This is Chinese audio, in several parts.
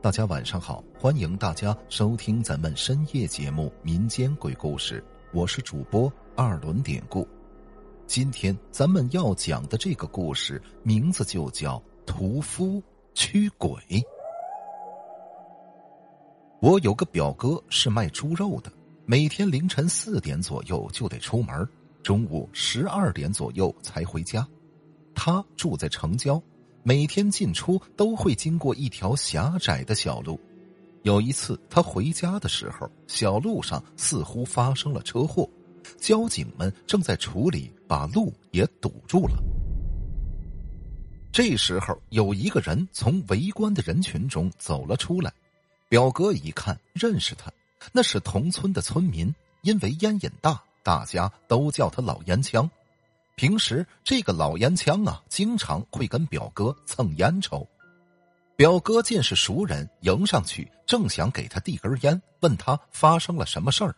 大家晚上好，欢迎大家收听咱们深夜节目《民间鬼故事》，我是主播二轮典故。今天咱们要讲的这个故事名字就叫“屠夫驱鬼”。我有个表哥是卖猪肉的，每天凌晨四点左右就得出门，中午十二点左右才回家。他住在城郊。每天进出都会经过一条狭窄的小路。有一次，他回家的时候，小路上似乎发生了车祸，交警们正在处理，把路也堵住了。这时候，有一个人从围观的人群中走了出来。表哥一看，认识他，那是同村的村民，因为烟瘾大，大家都叫他老烟枪。平时这个老烟枪啊，经常会跟表哥蹭烟抽。表哥见是熟人，迎上去正想给他递根烟，问他发生了什么事儿。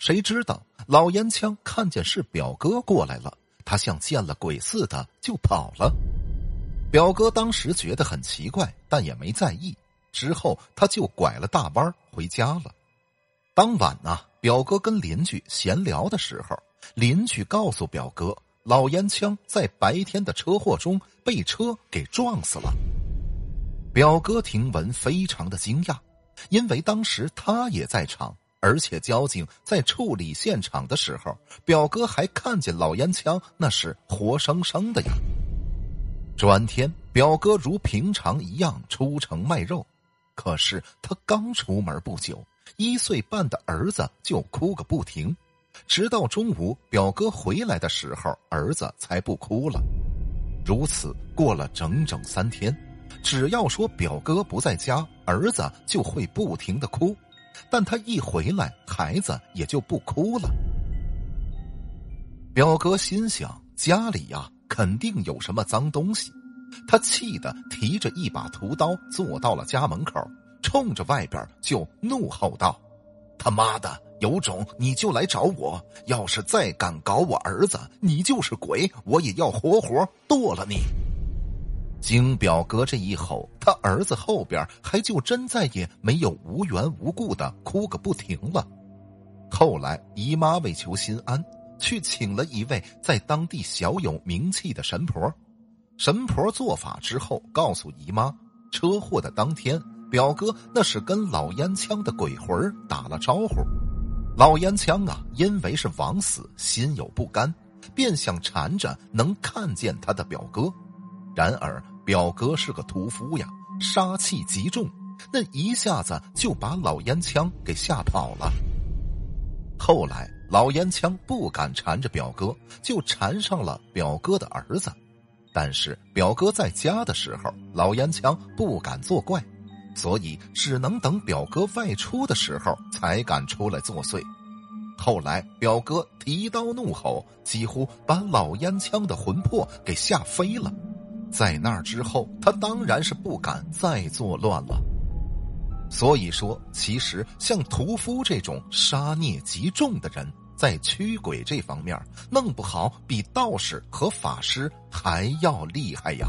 谁知道老烟枪看见是表哥过来了，他像见了鬼似的就跑了。表哥当时觉得很奇怪，但也没在意。之后他就拐了大弯回家了。当晚呢，表哥跟邻居闲聊的时候，邻居告诉表哥。老烟枪在白天的车祸中被车给撞死了。表哥听闻非常的惊讶，因为当时他也在场，而且交警在处理现场的时候，表哥还看见老烟枪那是活生生的呀。转天，表哥如平常一样出城卖肉，可是他刚出门不久，一岁半的儿子就哭个不停。直到中午，表哥回来的时候，儿子才不哭了。如此过了整整三天，只要说表哥不在家，儿子就会不停的哭；但他一回来，孩子也就不哭了。表哥心想，家里呀肯定有什么脏东西，他气得提着一把屠刀坐到了家门口，冲着外边就怒吼道：“他妈的！”有种你就来找我，要是再敢搞我儿子，你就是鬼，我也要活活剁了你。经表哥这一吼，他儿子后边还就真再也没有无缘无故的哭个不停了。后来姨妈为求心安，去请了一位在当地小有名气的神婆。神婆做法之后，告诉姨妈，车祸的当天，表哥那是跟老烟枪的鬼魂打了招呼。老烟枪啊，因为是枉死，心有不甘，便想缠着能看见他的表哥。然而表哥是个屠夫呀，杀气极重，那一下子就把老烟枪给吓跑了。后来老烟枪不敢缠着表哥，就缠上了表哥的儿子。但是表哥在家的时候，老烟枪不敢作怪。所以只能等表哥外出的时候才敢出来作祟。后来表哥提刀怒吼，几乎把老烟枪的魂魄给吓飞了。在那之后，他当然是不敢再作乱了。所以说，其实像屠夫这种杀孽极重的人，在驱鬼这方面，弄不好比道士和法师还要厉害呀。